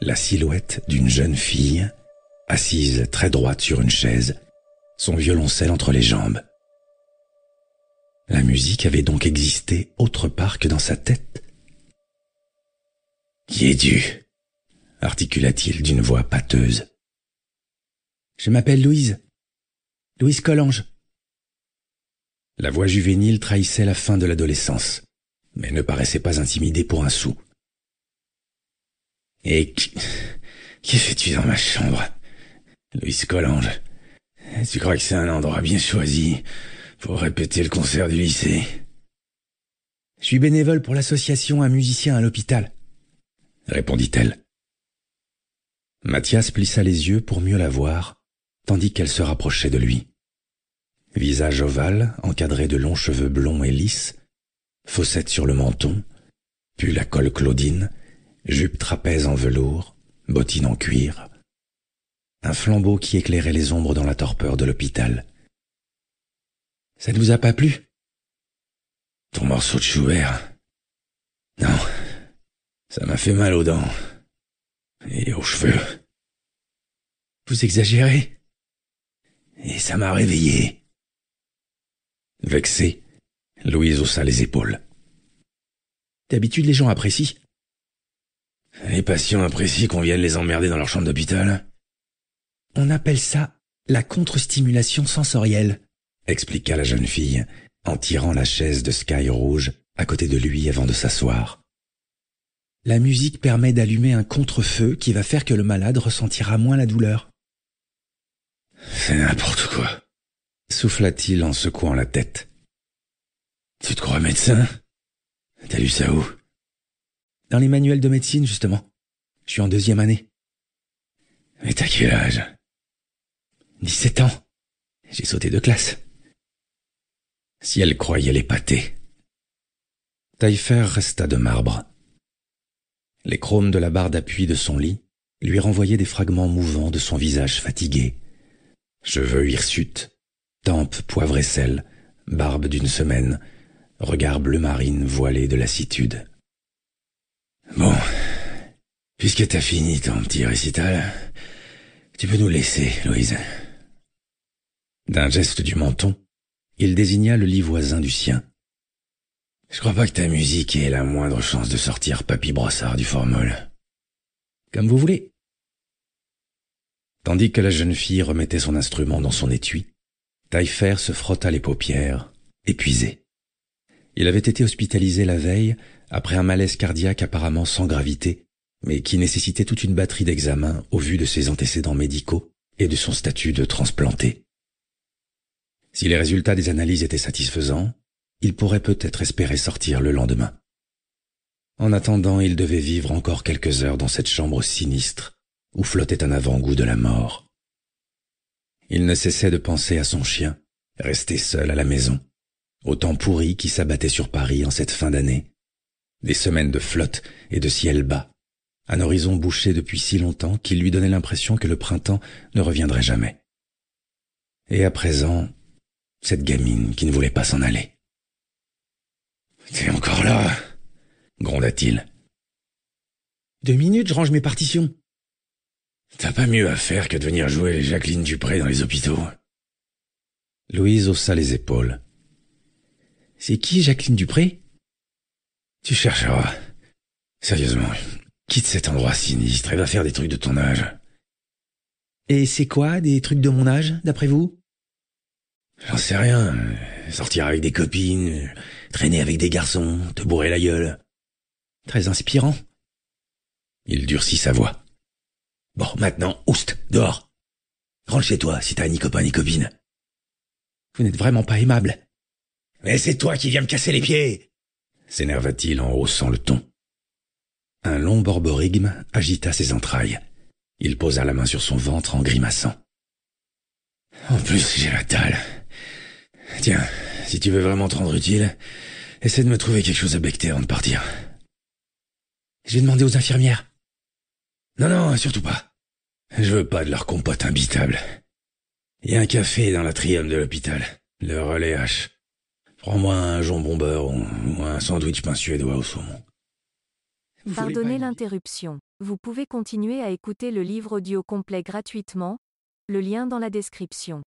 la silhouette d'une jeune fille, assise très droite sur une chaise, son violoncelle entre les jambes. La musique avait donc existé autre part que dans sa tête. Qui es-tu? articula-t-il d'une voix pâteuse. Je m'appelle Louise. Louise Collange. La voix juvénile trahissait la fin de l'adolescence, mais ne paraissait pas intimidée pour un sou. Et qui, fais-tu dans ma chambre? Louise Collange, tu crois que c'est un endroit bien choisi pour répéter le concert du lycée? Je suis bénévole pour l'association Un musicien à l'hôpital, répondit-elle. Mathias plissa les yeux pour mieux la voir, tandis qu'elle se rapprochait de lui. Visage ovale, encadré de longs cheveux blonds et lisses, fossette sur le menton, puis la colle Claudine, jupe trapèze en velours, bottines en cuir, un flambeau qui éclairait les ombres dans la torpeur de l'hôpital. Ça ne vous a pas plu? Ton morceau de Schubert Non, ça m'a fait mal aux dents et aux cheveux. Vous exagérez? Et ça m'a réveillé. Vexé, Louise haussa les épaules. D'habitude, les gens apprécient. Les patients apprécient qu'on vienne les emmerder dans leur chambre d'hôpital. On appelle ça la contre-stimulation sensorielle, expliqua la jeune fille, en tirant la chaise de Sky rouge à côté de lui avant de s'asseoir. La musique permet d'allumer un contre-feu qui va faire que le malade ressentira moins la douleur. C'est n'importe quoi, souffla-t-il en secouant la tête. Tu te crois médecin? T'as lu ça où? Dans les manuels de médecine, justement. Je suis en deuxième année. Et t'as quel âge 17 ans. J'ai sauté de classe. Si elle croyait l'épater. Taillefer resta de marbre. Les chromes de la barre d'appui de son lit lui renvoyaient des fragments mouvants de son visage fatigué. Cheveux hirsutes, tempes poivre et sel, barbe d'une semaine, regard bleu marine voilé de lassitude. Bon, puisque t'as fini ton petit récital, tu peux nous laisser, Louise. D'un geste du menton, il désigna le lit voisin du sien. Je crois pas que ta musique ait la moindre chance de sortir Papy Brossard du formol. Comme vous voulez. Tandis que la jeune fille remettait son instrument dans son étui, Taillefer se frotta les paupières, épuisé. Il avait été hospitalisé la veille après un malaise cardiaque apparemment sans gravité, mais qui nécessitait toute une batterie d'examens au vu de ses antécédents médicaux et de son statut de transplanté. Si les résultats des analyses étaient satisfaisants, il pourrait peut-être espérer sortir le lendemain. En attendant, il devait vivre encore quelques heures dans cette chambre sinistre où flottait un avant-goût de la mort. Il ne cessait de penser à son chien, resté seul à la maison, au temps pourri qui s'abattait sur Paris en cette fin d'année, des semaines de flotte et de ciel bas, un horizon bouché depuis si longtemps qu'il lui donnait l'impression que le printemps ne reviendrait jamais. Et à présent, cette gamine qui ne voulait pas s'en aller. T'es encore là? gronda-t-il. Deux minutes, je range mes partitions. T'as pas mieux à faire que de venir jouer les Jacqueline Dupré dans les hôpitaux. Louise haussa les épaules. C'est qui Jacqueline Dupré? Tu chercheras. Sérieusement, quitte cet endroit sinistre et va faire des trucs de ton âge. Et c'est quoi des trucs de mon âge, d'après vous? J'en sais rien. Sortir avec des copines, traîner avec des garçons, te bourrer la gueule. Très inspirant. Il durcit sa voix. Bon, maintenant, oust, dehors. Rentre chez toi si t'as ni copain ni copine. Vous n'êtes vraiment pas aimable. Mais c'est toi qui viens me casser les pieds s'énerva-t-il en haussant le ton. Un long borborigme agita ses entrailles. Il posa la main sur son ventre en grimaçant. En plus, j'ai la dalle. Tiens, si tu veux vraiment te rendre utile, essaie de me trouver quelque chose à becter avant de partir. J'ai demandé aux infirmières. Non, non, surtout pas. Je veux pas de leur compote imbitable. Il y a un café dans l'atrium de l'hôpital, le relais H. Prends-moi un jambon beurre ou un sandwich pain suédois au saumon. Vous Pardonnez l'interruption. Vous pouvez continuer à écouter le livre audio complet gratuitement, le lien dans la description.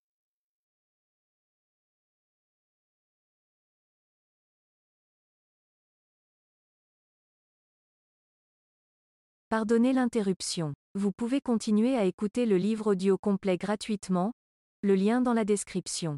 Pardonnez l'interruption. Vous pouvez continuer à écouter le livre audio complet gratuitement, le lien dans la description.